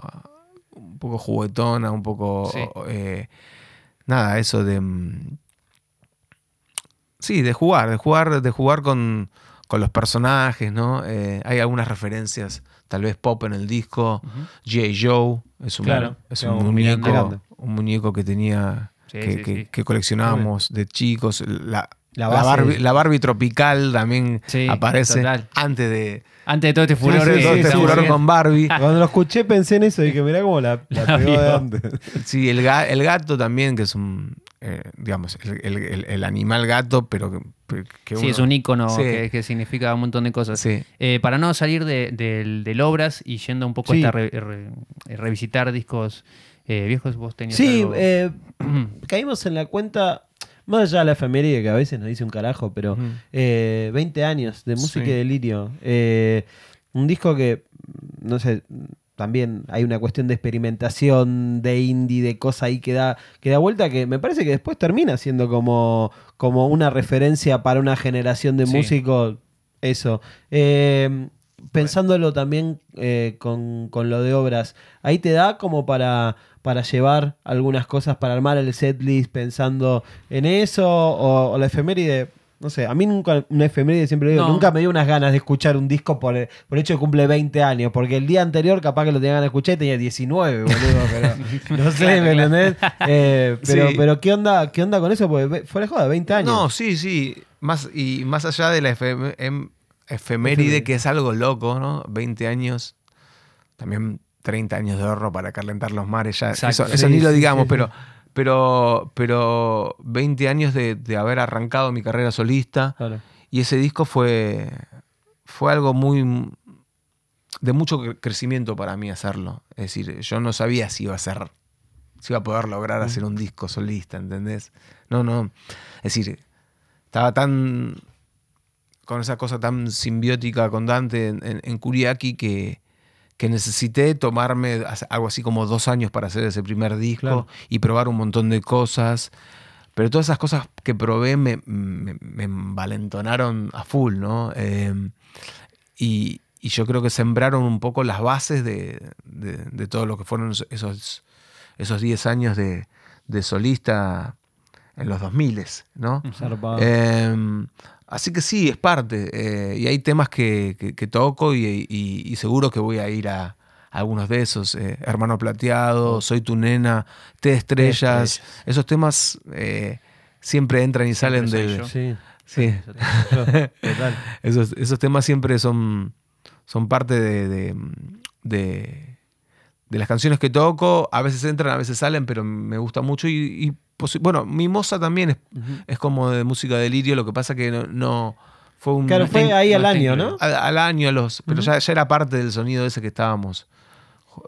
un poco juguetona, un poco. Sí. eh, nada, eso de. mm, Sí, de jugar, de jugar, de jugar con, con los personajes, ¿no? Eh, hay algunas referencias, tal vez pop en el disco. G.I. Joe es un, Claro. es un muñeco, un muñeco que tenía, Sí, que, sí, que- sí. que coleccionábamos de chicos. La, La Barbie, la Barbie tropical también aparece total. antes de, Antes de todo este furor sí, que sí, todo este furor con Barbie. Cuando lo escuché pensé en eso y dije, mirá cómo la, la La pegó de vio. antes. Sí, el, ga- el gato también, que es un, eh, digamos, el, el- el- el animal gato, pero que, que Sí, es un ícono Sí. que, que significa un montón de cosas. Sí. Eh, para no salir de- del, del obras y yendo un poco Sí. a esta re- re- eh, revisitar discos eh, viejos, vos tenías Sí, algo? eh, caímos en la cuenta, más allá de la efeméride que a veces nos dice un carajo, pero Ujú. eh, 20 años de música Sí. y delirio. Eh, un disco que, no sé, también hay una cuestión de experimentación, de indie, de cosa ahí que da, que da vuelta, que me parece que después termina siendo como, como una referencia para una generación de Sí. músicos. Eso. Eh, pensándolo también eh, con, con lo de obras, ahí te da como para, para llevar algunas cosas, para armar el setlist pensando en eso, o, o la efeméride. No sé, a mí nunca, una efeméride siempre digo, No. nunca me dio unas ganas de escuchar un disco por el, por el hecho de que cumple 20 años, porque el día anterior capaz que lo tenía ganas de escuchar y tenía 19, boludo, pero no sé, ¿me entendés? Eh, pero, Sí. pero ¿qué onda, qué onda con eso? Porque fuera de joda, 20 años. No, sí, sí. Más, y más allá de la efem- em- efeméride, que es algo loco, ¿no? 20 años, también 30 años de horno para calentar los mares, ya. Exacto. Eso, ni lo digamos, sí, pero, sí. pero, pero 20 años de, de haber arrancado mi carrera solista. Claro. Y ese disco fue, fue algo muy de mucho cre- crecimiento para mí hacerlo. Es decir, yo no sabía si iba a ser, si iba a poder lograr hacer un disco solista, ¿entendés? No, no. Es decir, estaba tan con esa cosa tan simbiótica con Dante en, en, en Kuriaki que, que necesité tomarme algo así como dos años para hacer ese primer disco Claro. y probar un montón de cosas. Pero todas esas cosas que probé me, me, me envalentonaron a full, ¿no? Eh, y, y yo creo que sembraron un poco las bases de, de- de todo lo que fueron esos, esos 10 años de, de solista en los 2000, ¿no? Eh, así que sí, es parte. eh, y hay temas que, que- que toco y, y- y seguro que voy a ir a, a algunos de esos. eh, Hermano Plateado, Soy tu nena, Te Estrellas. Estrellas. Esos temas eh, siempre entran y salen del... Sí. Sí, esos, esos temas siempre son, son parte de, de, de- de las canciones que toco. A veces entran, a veces salen, pero me gusta mucho. Y, y bueno, Mimosa también es, es como de música delirio. Lo que pasa que no, no- fue un... Claro, fue ahí al año. ¿no? al, al año, a los, pero ya, ya era parte del sonido ese que estábamos,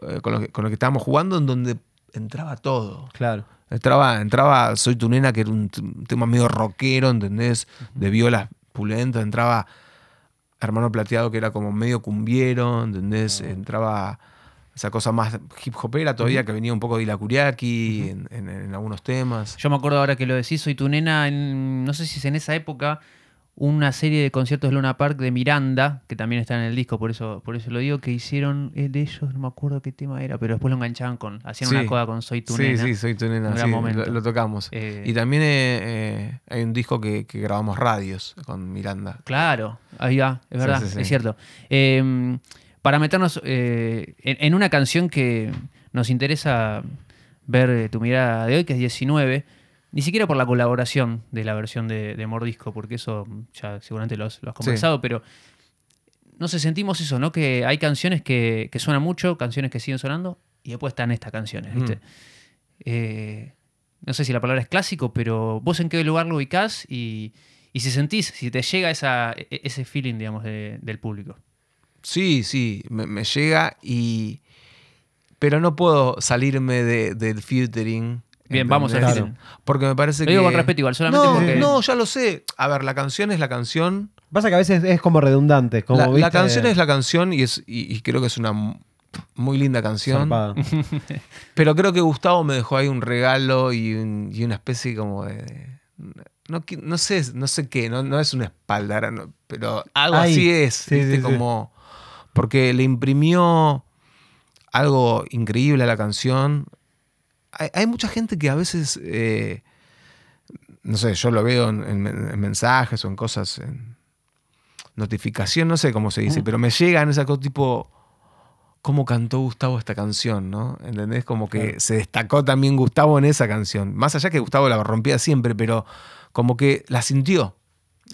eh, con lo que, con lo que estábamos jugando, en donde entraba todo. Claro. Entraba, entraba Soy tu nena, que era un, tema medio rockero, ¿entendés? De violas pulentas. Entraba Hermano Plateado, que era como medio cumbiero, ¿entendés? Entraba esa cosa más hip hopera todavía, que venía un poco de la Kuriaki en, en- en algunos temas. Yo me acuerdo ahora que lo decís, soy tu nena, en, no sé si es en esa época, una serie de conciertos de Luna Park de Miranda, que también está en el disco, por eso, por eso lo digo, que hicieron eh, de ellos, no me acuerdo qué tema era, pero después lo enganchaban con, hacían Sí. una coda con Soy tu sí, nena. sí, Soy tu nena, sí, lo, lo tocamos. Eh, Y también eh, hay un disco que, que grabamos radios con Miranda. Claro, ahí va, es verdad, es cierto. Eh, para meternos eh, en, en una canción que nos interesa ver eh, tu mirada de hoy, que es 19, ni siquiera por la colaboración de la versión de, de Mordisco, porque eso ya seguramente lo has, lo has conversado, pero no sé, sentimos eso, ¿no? Que hay canciones que, que suenan mucho, canciones que siguen sonando, y después están estas canciones, ¿viste? Mm. Eh, no sé si la palabra es clásico, pero vos en qué lugar lo ubicás y, y si sentís, si te llega esa, e- ese feeling, digamos, de- del público. Sí, sí, me, me llega y... Pero no puedo salirme de- del featuring. Bien, vamos al ¿entendés? featuring. Porque me parece Lo que... digo con respeto igual, solamente no, porque... no, ya lo sé. A ver, la canción es la canción. Pasa que a veces es como redundante. Como, la, canción es la canción y, es, y, y creo que es una muy linda canción. Pero creo que Gustavo me dejó ahí un regalo y, un- y una especie como de... No, no sé, no sé qué, no, no es una espalda, no, pero algo Ahí. así es, Sí, ¿viste? sí, sí. como porque le imprimió algo increíble a la canción. Hay, hay mucha gente que a veces, eh, no sé, yo lo veo en, en- en mensajes o en cosas, en notificación, no sé cómo se dice, pero me llegan esas cosas tipo, ¿cómo cantó Gustavo esta canción? ¿no? ¿Entendés? Como que Claro. se destacó también Gustavo en esa canción. Más allá que Gustavo la rompía siempre, pero como que la sintió.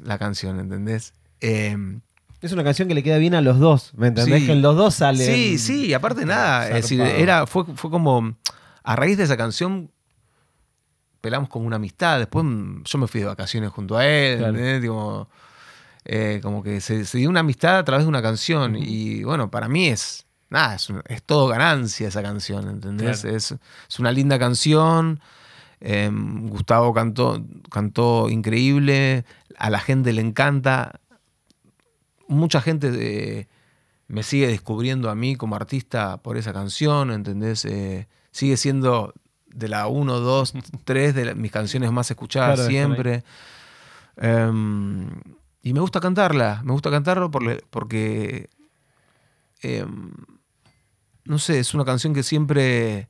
la canción, ¿entendés? Eh, Es una canción que le queda bien a los dos, ¿me entendés? Sí. Que los dos salen. Sí, sí, y aparte nada, es decir, zarpado. era, fue, fue como, a raíz de esa canción, pelamos como una amistad, después mm, yo me fui de vacaciones junto a él, Claro. ¿entendés? Digo, eh, como que se, se dio una amistad a través de una canción, y bueno, para mí es, nada, es, es todo ganancia esa canción, ¿entendés? Claro. Es, es una linda canción, eh, Gustavo cantó, cantó increíble, a la gente le encanta, mucha gente eh, me sigue descubriendo a mí como artista por esa canción, ¿entendés? Eh, sigue siendo de la 1, 2, 3 de la- mis canciones más escuchadas Claro, siempre. Em, y me gusta cantarla, me gusta cantarlo por- porque, em, no sé, es una canción que siempre,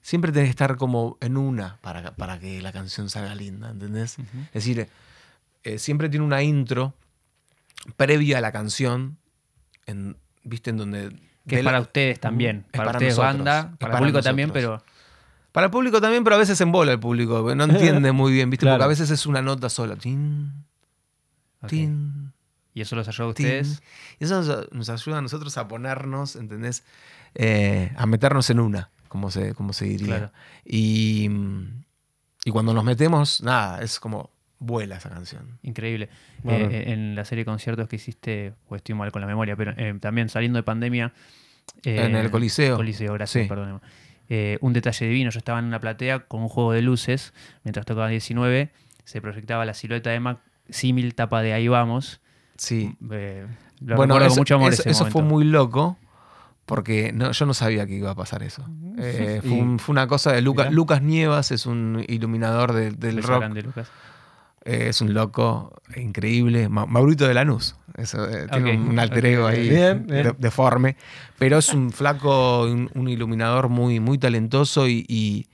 siempre tenés que estar como en una para, para que la canción salga linda, ¿entendés? Es decir, eh, siempre tiene una intro previa a la canción, en, ¿viste? En donde... Que es la- para ustedes también. Es para, para ustedes nosotros, banda, para, para el público también, pero Para el público también, pero a veces embola el público, no entiende muy bien, ¿viste? Claro. Porque a veces es una nota sola. Tin, tin, y eso los ayuda a ustedes. Y eso nos, ayuda a nosotros a ponernos, ¿entendés? Eh, a meternos en una, como se, como se diría. Claro. Y, mm, y cuando nos metemos, nada, es como vuela esa canción. Increíble. Bueno. Eh, en la serie de conciertos que hiciste, pues estoy mal con la memoria, pero eh, también saliendo de pandemia. eh, En el Coliseo. Coliseo, gracias, Sí. perdóneme. Eh, un detalle divino, yo estaba en una platea con un juego de luces, mientras tocaba 19, se proyectaba la silueta de Emma, símil tapa de Ahí Vamos. Sí. Eh, lo bueno, eso, con mucho amor eso- ese eso fue muy loco. Porque no, yo no sabía que iba a pasar eso. Eh, fue, Y- un- fue una cosa de Lucas. Lucas Nievas es un iluminador de- del Beso rock. grande, Lucas. Eh, es un loco increíble. Ma- Maurito de Lanús. Eso, eh, tiene un, un alter ego ahí bien, bien. de- deforme. Pero es un flaco, un, un iluminador muy, muy talentoso y, y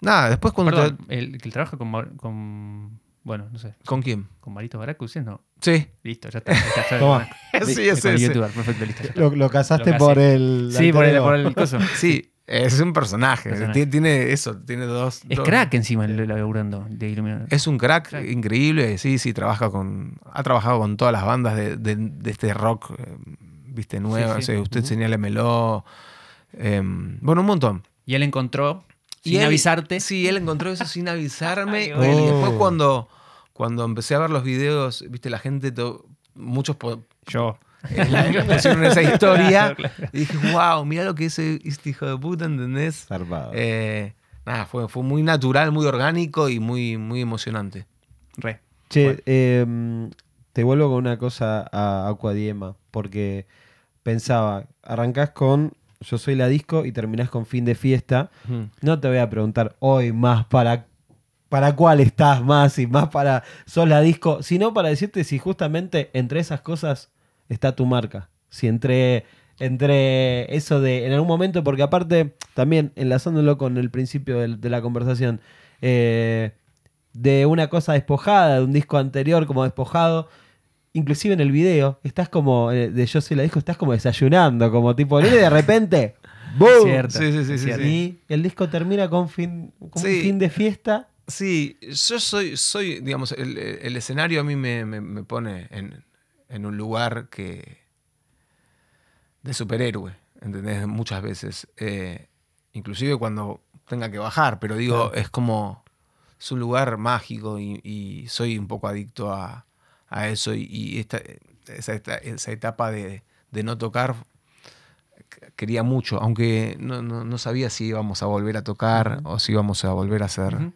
nada, después cuando... Perdón, te- el que trabaja con, Mar- con. Bueno, no sé. ¿Con quién? ¿Con Marito Baracus? ¿No? Sí. Listo, ya está. ya está. Toma. Sí, el youtuber, perfecto, listo. ya está. Lo, lo casaste Lo por el. Sí, por el, por el coso. Sí, es un personaje. Personaje. Tiene, tiene eso, tiene dos... Es dos- crack encima laburando de iluminador. Es un crack, Crack. increíble, sí, sí, trabaja con. Ha trabajado con todas las bandas de, de- de este rock, eh, viste, nueva. Sí, sí. o sea, usted señálemelo. eh, bueno, un montón. Y él encontró, Y sin él- avisarte, Sí, él encontró eso sin avisarme. Y después cuando, cuando empecé a ver los videos, viste, la gente, muchos yo. Pusieron esa historia. Claro. Y dije, wow, mira lo que es este hijo de puta, ¿entendés? Zarpado. Eh, nada, fue, fue muy natural, muy orgánico y muy, muy emocionante. Re. Che, Bueno. em, te vuelvo con una cosa a Aquadiema, porque pensaba, arrancás con Yo soy la disco y terminás con fin de fiesta. No te voy a preguntar hoy más para, para cuál estás más y más para sos la disco, sino para decirte si justamente entre esas cosas está tu marca. Si entre, entre eso de en algún momento, porque aparte, también enlazándolo con el principio de, la conversación, eh, de una cosa despojada, de un disco anterior como despojado. Inclusive en el video, estás como, eh, de Yo soy la disco, estás como desayunando, como tipo, y de repente, ¡boom! Cierto. Sí, sí, sí, sí, Cierto. sí. Y el disco termina con, fin, con Sí. un fin de fiesta. Sí, yo soy, soy digamos, el, el escenario a mí me, me- me pone en, en un lugar que de superhéroe, ¿entendés? Muchas veces. Eh, inclusive cuando tenga que bajar, pero digo, Claro. es como, es un lugar mágico y, y soy un poco adicto a, a eso y, y esta, esa, esta- esa etapa de, de no tocar quería mucho, aunque no, no- no sabía si íbamos a volver a tocar o si íbamos a volver a hacer...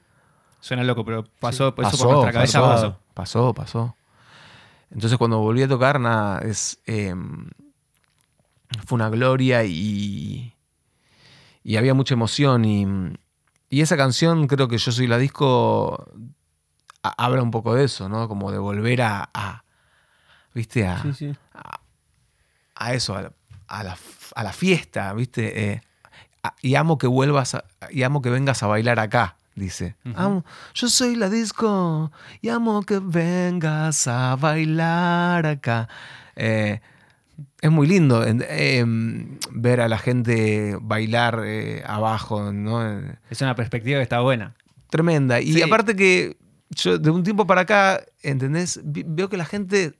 Suena loco, pero pasó, por nuestra cabeza pasó, pasó. pasó, pasó. Entonces cuando volví a tocar, nada, es, eh, fue una gloria y, y había mucha emoción. Y, y esa canción, creo que Yo Soy la Disco, a- habla un poco de eso, ¿no? Como de volver a, a, ¿viste? A, Sí, sí. a, a eso, a la, a la- a la fiesta, ¿viste? Eh, y amo que vuelvas, a- y amo que vengas a bailar acá, dice. Amo- yo soy la disco y amo que vengas a bailar acá. Eh, es muy lindo em, ver a la gente bailar eh, abajo, ¿no? Es una perspectiva que está buena. Tremenda. Y Sí. aparte que yo de un tiempo para acá, ¿entendés? Veo que la gente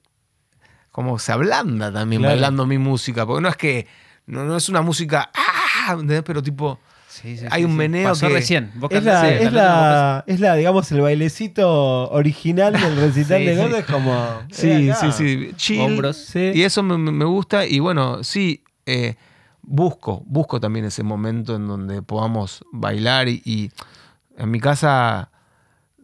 como se ablanda también Claro. bailando mi música, porque no es que, no, no es una música, ¡ah! ¿entendés? Pero tipo, Sí, sí, Hay un meneo Pasó que- recién. Es la, es, la, es la, digamos, el bailecito original del recital de. Gordo. Es como. sí, sí, sí, chill. Hombros. Sí. Y eso me, gusta. Y bueno, sí, eh, busco, busco también ese momento en donde podamos bailar. Y, y en mi casa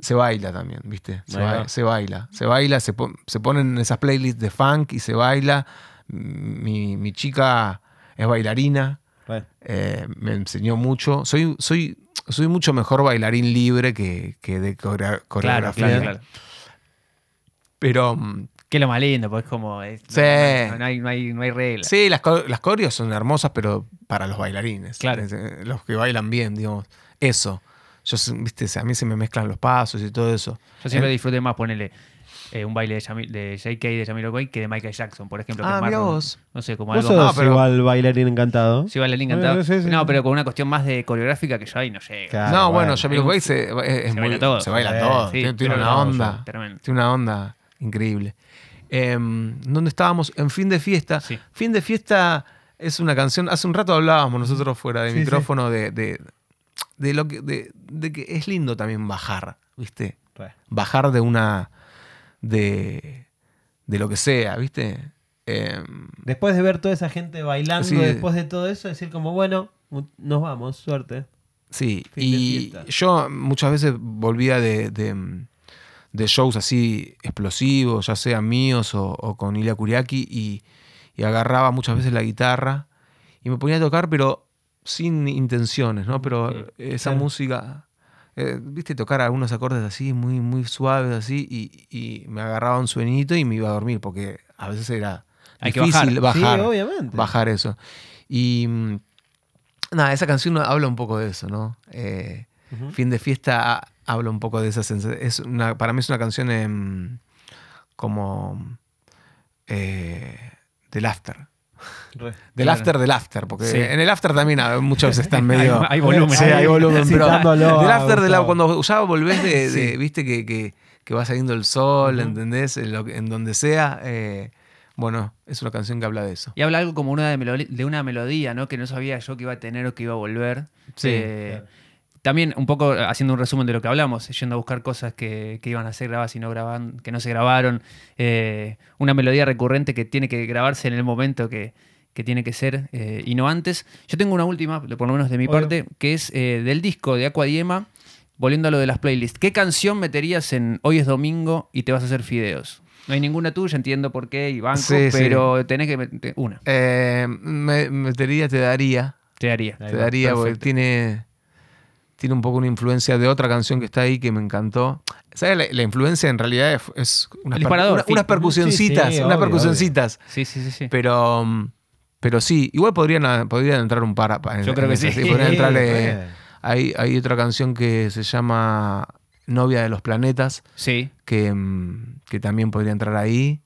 se baila también, ¿viste? Se, Ahí ba- va. se baila. Se baila, se, pon- se ponen esas playlists de funk y se baila. Mi, mi chica es bailarina. Eh, me enseñó mucho. Soy, soy, soy mucho mejor bailarín libre que, que de Claro, coreografía. claro, claro. Pero mm, Que lo más lindo, pues es como. es- Sí. No, no hay, no, hay, no hay reglas. Sí, las, las coreos son hermosas, pero para los bailarines. Claro. Eh, Los que bailan bien, digamos. Eso. Yo, viste, a mí se me mezclan los pasos y todo eso. Yo siempre Eh, disfruté más ponerle eh, un baile de, Yami- de JK de Jamiroquai que de Michael Jackson, por ejemplo. Ah, vos. No sé, como vos algo más. No, pero- igual bailarín encantado. Sí, bailarín encantado. Eh, sí, sí. No, pero con una cuestión más de coreográfica que yo ahí no. Claro. no, bueno. Jamiroquai se, es, es Se muy- baila todo. Se baila todo. sí, tiene, una no, onda. tremendo. Tiene una onda increíble. Em, ¿Dónde estábamos? En Fin de Fiesta. Sí. Fin de Fiesta es una canción. Hace un rato hablábamos nosotros fuera de Sí, micrófono de, de, de lo que, de, de que es lindo también bajar, ¿viste? Re. bajar de una. De. de lo que sea, ¿viste? Em, Después de ver toda esa gente bailando, Sí. después de todo eso, decir como, bueno, nos vamos, suerte. sí, Fin y yo muchas veces volvía de, de, de shows así explosivos, ya sean míos o, o con Ilya Kuriaki, y, y agarraba muchas veces la guitarra y me ponía a tocar, pero sin intenciones, ¿no? Pero Sí, esa claro. música. Eh, viste, tocar algunos acordes así, muy, muy suaves, así, y, y me agarraba un sueñito y me iba a dormir, porque a veces era Hay que difícil bajar, Sí, obviamente. bajar eso. Y mm, nada, esa canción habla un poco de eso, ¿no? Eh. Fin de fiesta ha- habla un poco de esa sensación. Es una, para mí es una canción em, como eh, del after. Re. Del Claro. after del after, porque Sí. en el after también ah, muchas veces están medio... Hay- hay volumen. Sí, hay volumen, pero Citándolo del a after de la, Gustavo. cuando ya volvés de, de- viste que, que- que va saliendo el sol, Ujú. ¿entendés? En, lo que- en donde sea. eh, bueno, es una canción que habla de eso. Y habla algo como una de, una melodía, ¿no? Que no sabía yo que iba a tener o que iba a volver. Sí, Eh, claro. También un poco haciendo un resumen de lo que hablamos, yendo a buscar cosas que, que iban a ser grabadas y no graban, que no se grabaron. Eh, una melodía recurrente que tiene que grabarse en el momento que, que tiene que ser eh, y no antes. Yo tengo una última, por lo menos de mi Obvio. parte, que es eh, del disco de Aqua Diema, volviendo a lo de las playlists. ¿Qué canción meterías en Hoy es domingo y te vas a hacer fideos? No hay ninguna tuya, entiendo por qué y banco, Sí, sí. pero tenés que meter una. Eh, me, metería, te daría. Te daría. Te daría, porque tiene, tiene un poco una influencia de otra canción que está ahí que me encantó. ¿Sabes? La, la influencia en realidad es, es unas, una- fin. unas percusioncitas, Sí, sí, unas obvio, percusioncitas. Sí, sí, sí. sí. Pero, mm, pero sí, igual podrían, podrían entrar un par. en- Yo creo en que sí. Podrían Sí, entrar, eh, re. hay, hay otra canción que se llama Novia de los Planetas, Sí. que, mm, que también podría entrar ahí.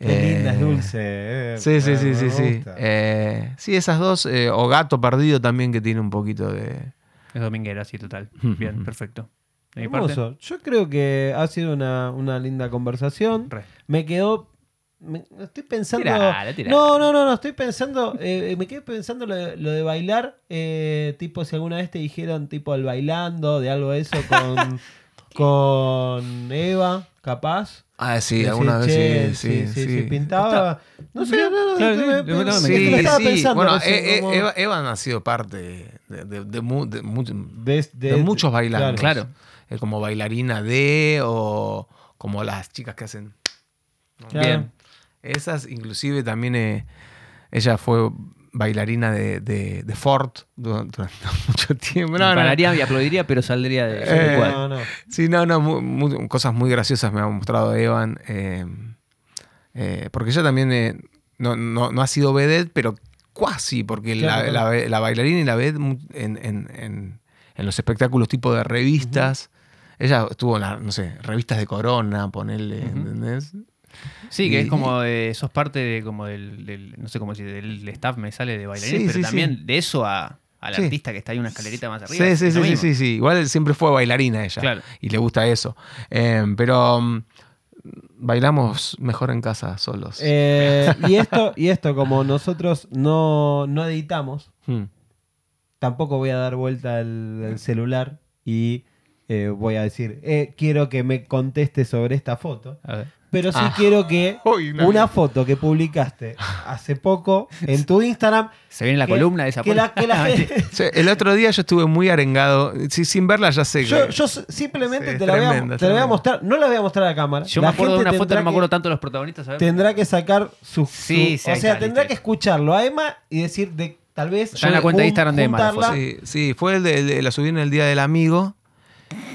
Qué linda, Eh, es dulce. eh. Sí, sí, sí, sí, sí. Eh, sí, esas dos. eh, o Gato Perdido también que tiene un poquito de... Es dominguera, sí, total. Bien, perfecto. De mi Hermoso. Yo creo que ha sido una, una linda conversación. re. Me quedó. me- estoy pensando. Tirala, tirala. No, no, no, no. Estoy pensando. eh, me quedé pensando lo de, lo de bailar. eh, tipo, si alguna vez te dijeron, tipo, el bailando, de algo de eso con, con Eva, capaz. Ah, sí, Decir, "Che, veces sí, sí, sí, sí. sí, pintaba. No sé, no, no, Claro, sí, me- Sí, estaba pensando Bueno, recién, eh, eh, como Eva- Evan ha sido parte de, de- de mu- de mu- de, de muchos bailantes. Claro. Eh, como bailarina de o como las chicas que hacen. Claro. Bien. Esas, inclusive también eh, ella fue bailarina de, de, de Ford durante, durante mucho tiempo. No, no. Pararía y aplaudiría, pero saldría de, Eh. No, no. Sí, no, no, cosas muy graciosas me ha mostrado Evan. eh, eh, porque ella también eh, no, no- no ha sido vedette, pero cuasi, porque la, Claro, la- la bailarina y la mu- en, en- en- en los espectáculos tipo de revistas. Ella estuvo en, la, no sé, revistas de Corona, ponerle. ¿entendés? Sí, que y- es como de, sos parte de, como del, del- no sé cómo decir, del staff me sale de bailarines, Sí, pero sí, también sí. de eso a, al artista que está ahí una escalerita más arriba. Sí, sí, sí, sí, sí. Igual siempre fue bailarina ella. Claro. Y le gusta eso. Eh, pero mm, bailamos mejor en casa solos. Eh, y, esto, y esto, como nosotros no, no editamos, Hmm. tampoco voy a dar vuelta al, al celular y eh, voy a decir, eh, quiero que me conteste sobre esta foto. A ver. Pero sí Ah. quiero que Uy, una- una foto que publicaste hace poco en tu Instagram. Se viene la que- columna de esa que la, que la gente- Sí, el otro día yo estuve muy arengado. Sí, sin verla ya sé que. Yo, yo simplemente Sí, te, la voy, a, tremenda, te la voy a tremenda. mostrar. No la voy a mostrar a la cámara. Yo La me acuerdo de una foto, no me acuerdo tanto de los protagonistas, ¿sabes? Tendrá que sacar su. Sí, su- sí, o sea, está, tendrá que escucharlo a Emma y decir de tal vez. Está en la cuenta de Instagram de Emma. Sí, sí, fue el de, el de- la subí en el día del amigo.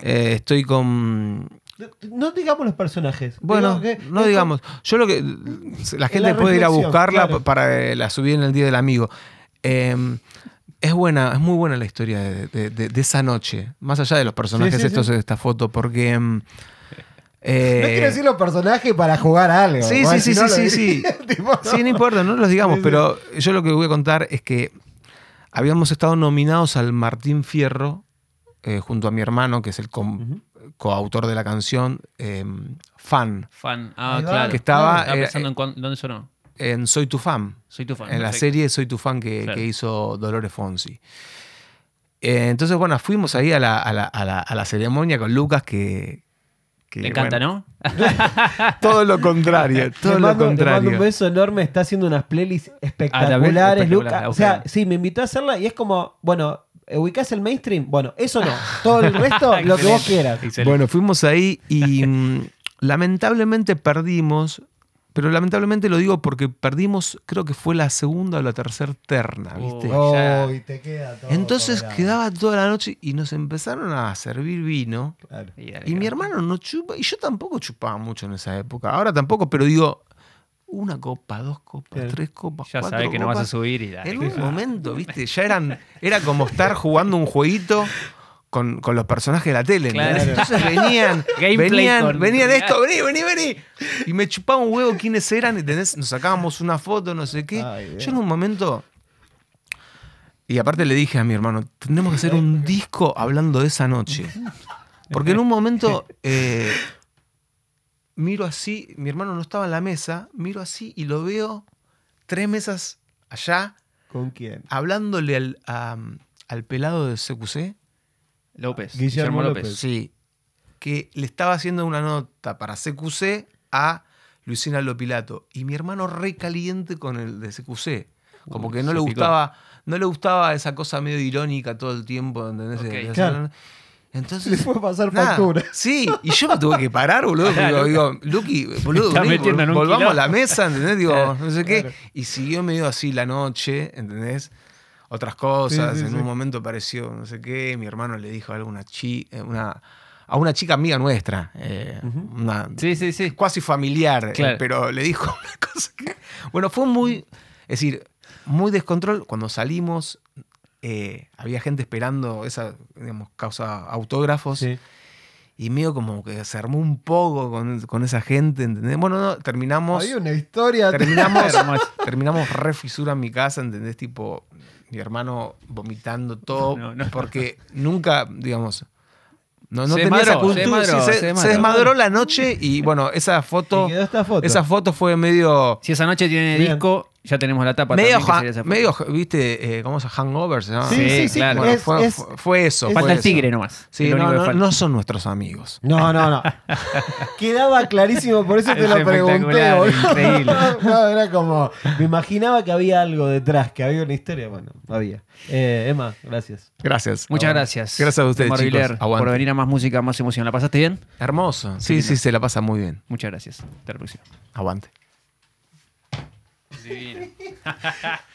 Eh, estoy con. No digamos los personajes. Bueno, que- no digamos. Yo lo que. La gente la puede ir a buscarla claro. para eh, la subir en el día del amigo. Eh, es buena, es muy buena la historia de, de- de- de esa noche. Más allá de los personajes Sí, sí, estos sí. de esta foto, porque. mm, No eh, quiero decir los personajes para jugar a algo. Sí, sí, si sí, no sí, sí, Sí, no importa, no los digamos, pero yo lo que voy a contar es que habíamos estado nominados al Martín Fierro eh, junto a mi hermano, que es el com-. Coautor de la canción, eh, fan, Fan. Ah, claro. que estaba Estaba eh, pensando en cuán- dónde sonó. en Soy tu fan, Soy tu fan. en la serie Soy tu fan que, Claro. que hizo Dolores Fonsi. Eh, entonces, bueno, fuimos ahí a la, a la- a la- a la ceremonia con Lucas, que... que, Le encanta, bueno, ¿no? Todo lo contrario, todo le lo mando, le mando contrario. un beso enorme, está haciendo unas playlists espectaculares, espectacular, Lucas. O sea, ok. sí, me invitó a hacerla y es como, bueno, ¿ubicás el mainstream? Bueno, eso no. Todo el resto, lo que vos quieras. excelente. Bueno, fuimos ahí y mm, lamentablemente perdimos, pero lamentablemente lo digo porque perdimos, creo que fue la segunda o la tercera terna, ¿viste? Oh. ya. y te queda todo Entonces quedaba toda la noche y nos empezaron a servir vino. Claro. Y, mi hermano no chupa, y yo tampoco chupaba mucho en esa época. Ahora tampoco, pero digo, una copa, dos copas, tres copas, Ya cuatro sabes que no vas a subir y dale. En un momento, ¿viste? Ya eran, era como estar jugando un jueguito con, con los personajes de la tele. Entonces venían, Gameplay venían, con- venían esto, vení, vení, vení. Y me chupaba un huevo quiénes eran, ¿entendés? Nos sacábamos una foto, no sé qué. Ay. Yo en un momento. Y aparte le dije a mi hermano, tenemos que hacer un disco hablando de esa noche. Porque en un momento eh, miro así, mi hermano no estaba en la mesa, miro así y lo veo tres mesas allá ¿Con quién? hablándole al, a- al pelado de CQC. López. Guillermo Guillermo López. López. Sí. Que le estaba haciendo una nota para CQC a Luisina Lopilato. Y mi hermano re caliente con el de CQC. Como Uy, que no se le picó. gustaba, no le gustaba esa cosa medio irónica todo el tiempo, ¿entendés? Claro. Entonces. Le fue pasar nada, factura. Sí, y yo me tuve que parar, boludo. Claro, digo, digo, Luqui, boludo, vení, volvamos a la mesa, ¿entendés? Digo, Claro, no sé qué. claro. Y siguió medio así la noche, ¿entendés? Otras cosas. Sí, sí, en sí. un momento apareció no sé qué. Mi hermano le dijo algo a una chica, una, a una chica amiga nuestra. eh, una, Sí, sí, sí. cuasi familiar, eh, Claro. pero le dijo una cosa que. Bueno, fue muy. Es decir, muy descontrol. Cuando salimos, eh, había gente esperando esa, digamos, causa autógrafos. Sí. Y medio como que se armó un poco con, con esa gente, ¿entendés? Bueno, no, terminamos. Había una historia. Terminamos, terminamos re fisura en mi casa, ¿entendés? Tipo, mi hermano vomitando todo. No, no. Porque nunca, digamos. No, no Se tenía esa se cultura. sí, se, se se desmadró. la noche y bueno, esa foto. quedó esta foto. Esa foto fue medio. Si esa noche tiene Bien. disco, ya tenemos la tapa. Medio, también, foto. medio, viste, eh, ¿cómo se llama? Hangover se llama. Sí, Sí, sí, sí. claro. Bueno, es- fue, es- fue- fue eso. Falta fue el eso. tigre nomás. Sí, no, no, no son nuestros amigos. No, no, no. Quedaba clarísimo, por eso te lo pregunté. increíble. No, era como. Me imaginaba que había algo detrás, que había una historia. Bueno, había. Eh, Emma, gracias. Gracias. Muchas Aguante. gracias. Gracias a ustedes, Omar chicos. Por venir a más música, más emoción. ¿La pasaste bien? Hermoso. Sí, sí, se la pasa muy bien. Muchas gracias. Hasta la próxima. Aguante. Divino.